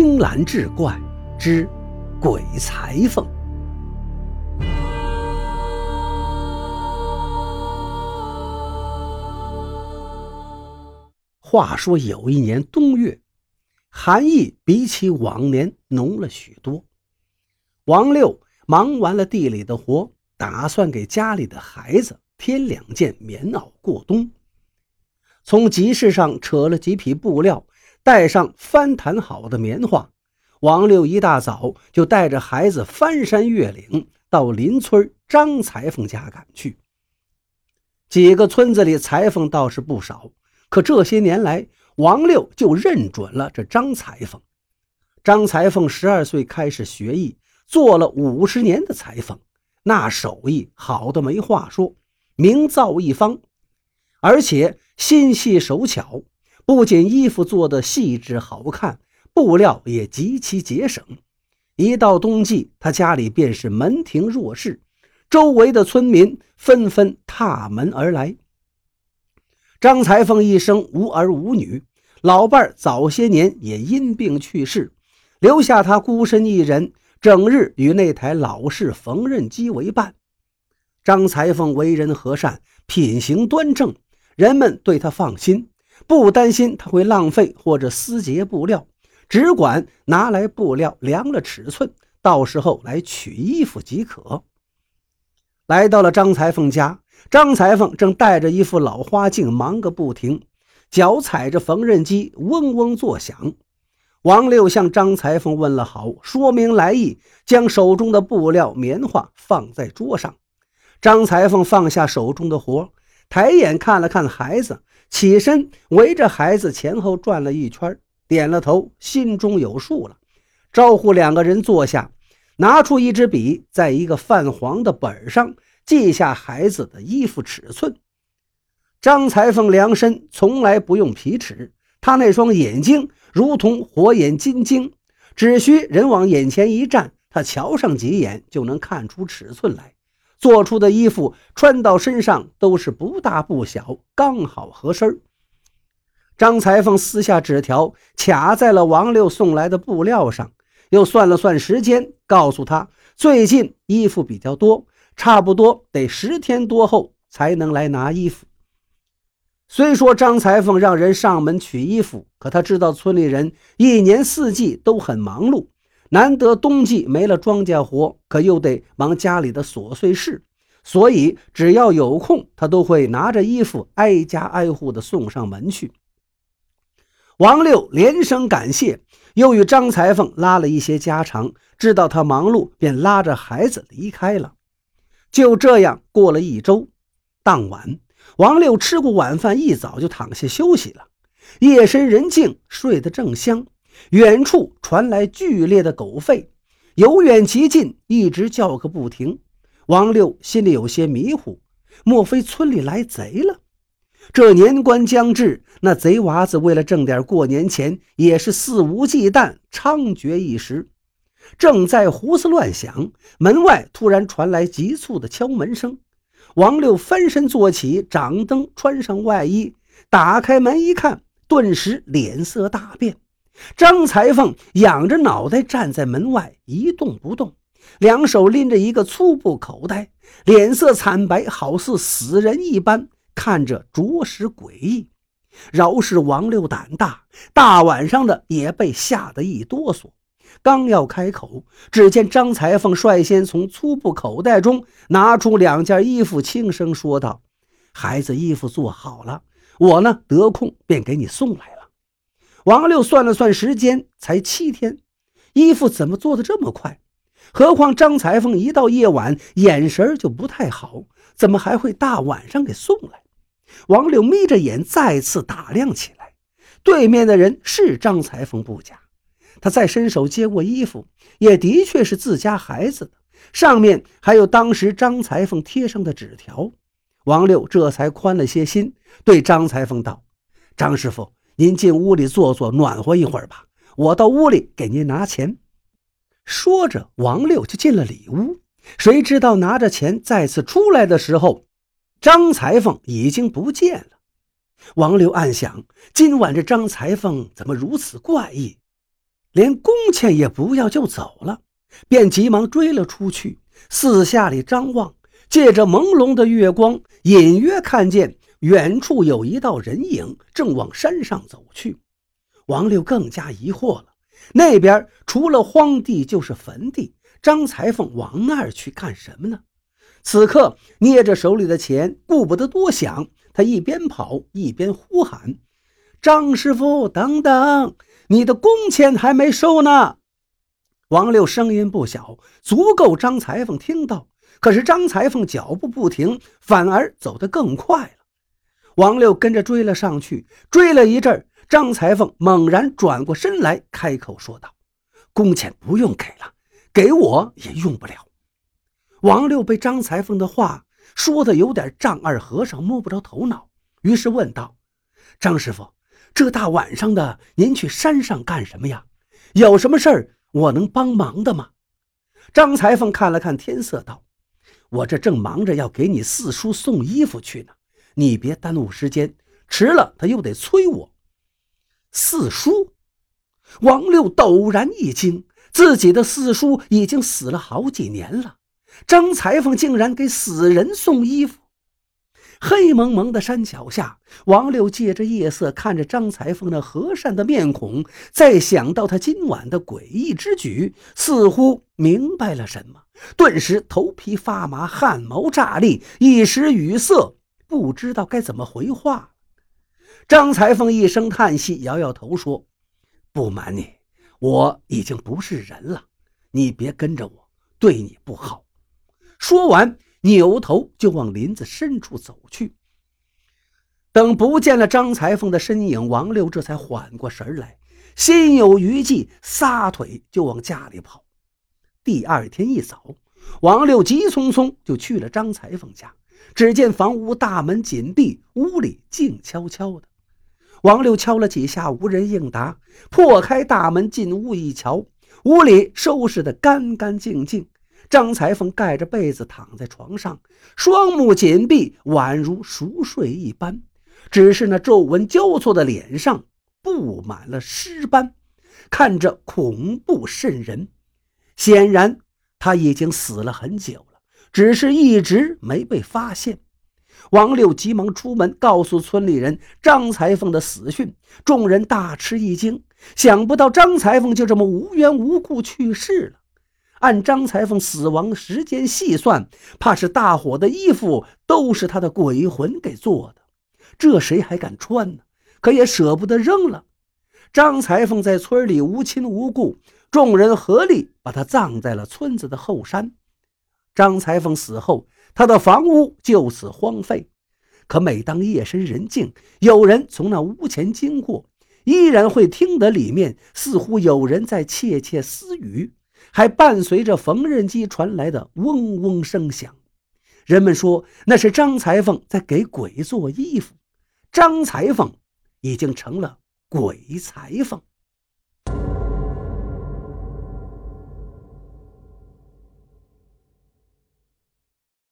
青蓝志怪之鬼裁缝。话说有一年冬月，寒意比起往年浓了许多。王六忙完了地里的活，打算给家里的孩子添两件棉袄过冬。从集市上扯了几匹布料。带上翻弹好的棉花，王六一大早就带着孩子翻山越岭，到邻村张裁缝家赶去。几个村子里裁缝倒是不少，可这些年来，王六就认准了这张裁缝。张裁缝十二岁开始学艺，做了五十年的裁缝，那手艺好的没话说，名噪一方，而且心细手巧。不仅衣服做的细致好看，布料也极其节省。一到冬季，他家里便是门庭若市，周围的村民纷纷踏门而来。张裁缝一生无儿无女，老伴早些年也因病去世，留下他孤身一人，整日与那台老式缝纫机为伴。张裁缝为人和善，品行端正，人们对他放心。不担心他会浪费或者撕结布料，只管拿来布料量了尺寸，到时候来取衣服即可。来到了张裁缝家，张裁缝正戴着一副老花镜，忙个不停，脚踩着缝纫机，嗡嗡作响。王六向张裁缝问了好，说明来意，将手中的布料棉花放在桌上。张裁缝放下手中的活，抬眼看了看孩子。起身围着孩子前后转了一圈，点了头，心中有数了，招呼两个人坐下，拿出一支笔，在一个泛黄的本上记下孩子的衣服尺寸。张裁缝量身从来不用皮尺，他那双眼睛如同火眼金睛，只需人往眼前一站，他瞧上几眼就能看出尺寸来。做出的衣服穿到身上都是不大不小，刚好合身。张裁缝撕下纸条，卡在了王六送来的布料上，又算了算时间，告诉他最近衣服比较多，差不多得十天多后才能来拿衣服。虽说张裁缝让人上门取衣服，可他知道村里人一年四季都很忙碌。难得冬季没了庄稼活，可又得忙家里的琐碎事，所以只要有空，他都会拿着衣服挨家挨户的送上门去。王六连声感谢，又与张裁缝拉了一些家常，知道他忙碌，便拉着孩子离开了。就这样过了一周，当晚，王六吃过晚饭，一早就躺下休息了。夜深人静，睡得正香。远处传来剧烈的狗吠，由远及近，一直叫个不停。王六心里有些迷糊，莫非村里来贼了？这年关将至，那贼娃子为了挣点过年钱，也是肆无忌惮、猖獗一时。正在胡思乱想，门外突然传来急促的敲门声。王六翻身坐起，掌灯，穿上外衣，打开门一看，顿时脸色大变。张裁缝仰着脑袋站在门外一动不动，两手拎着一个粗布口袋，脸色惨白，好似死人一般，看着着实诡异。饶是王六胆大，大晚上的也被吓得一哆嗦。刚要开口，只见张裁缝率先从粗布口袋中拿出两件衣服，轻声说道：“孩子衣服做好了，我呢得空便给你送来了。”王六算了算时间，才七天，衣服怎么做的这么快？何况张裁缝一到夜晚眼神就不太好，怎么还会大晚上给送来？王六眯着眼再次打量起来，对面的人是张裁缝不假。他再伸手接过衣服，也的确是自家孩子的，上面还有当时张裁缝贴上的纸条。王六这才宽了些心，对张裁缝道：“张师傅。”您进屋里坐坐，暖和一会儿吧。我到屋里给您拿钱。说着，王六就进了里屋。谁知道拿着钱再次出来的时候，张裁缝已经不见了。王六暗想：今晚这张裁缝怎么如此怪异？连工钱也不要就走了，便急忙追了出去，四下里张望，借着朦胧的月光，隐约看见远处有一道人影正往山上走去。王六更加疑惑了，那边除了荒地就是坟地，张裁缝往那儿去干什么呢？此刻捏着手里的钱，顾不得多想，他一边跑一边呼喊：“张师傅，等等！”你的工钱还没收呢，王六声音不小，足够张裁缝听到。可是张裁缝脚步不停，反而走得更快了。王六跟着追了上去，追了一阵，张裁缝猛然转过身来，开口说道：“工钱不用给了，给我也用不了。”王六被张裁缝的话说的有点丈二和尚摸不着头脑，于是问道：“张师傅。”这大晚上的，您去山上干什么呀？有什么事儿我能帮忙的吗？张裁缝看了看天色，道：“我这正忙着要给你四叔送衣服去呢，你别耽误时间，迟了他又得催我。”四叔，王六陡然一惊，自己的四叔已经死了好几年了，张裁缝竟然给死人送衣服。黑蒙蒙的山脚下，王六借着夜色看着张裁缝那和善的面孔，再想到他今晚的诡异之举，似乎明白了什么，顿时头皮发麻，汗毛炸立，一时语塞，不知道该怎么回话。张裁缝一声叹息，摇摇头说：“不瞒你，我已经不是人了，你别跟着我，对你不好。”说完。扭头就往林子深处走去。等不见了张裁缝的身影，王六这才缓过神来，心有余悸，撒腿就往家里跑。第二天一早，王六急匆匆就去了张裁缝家。只见房屋大门紧闭，屋里静悄悄的。王六敲了几下，无人应答。破开大门进屋一瞧，屋里收拾得干干净净。张裁缝盖着被子躺在床上，双目紧闭，宛如熟睡一般。只是那皱纹交错的脸上布满了尸斑，看着恐怖渗人。显然他已经死了很久，只是一直没被发现。王六急忙出门告诉村里人张裁缝的死讯，众人大吃一惊，想不到张裁缝就这么无缘无故去世了。按张裁缝死亡时间细算，怕是大伙的衣服都是他的鬼魂给做的，这谁还敢穿呢？可也舍不得扔了。张裁缝在村里无亲无故，众人合力把他葬在了村子的后山。张裁缝死后，他的房屋就此荒废。可每当夜深人静，有人从那屋前经过，依然会听得里面似乎有人在窃窃私语。还伴随着缝纫机传来的嗡嗡声响，人们说那是张裁缝在给鬼做衣服。张裁缝已经成了鬼裁缝。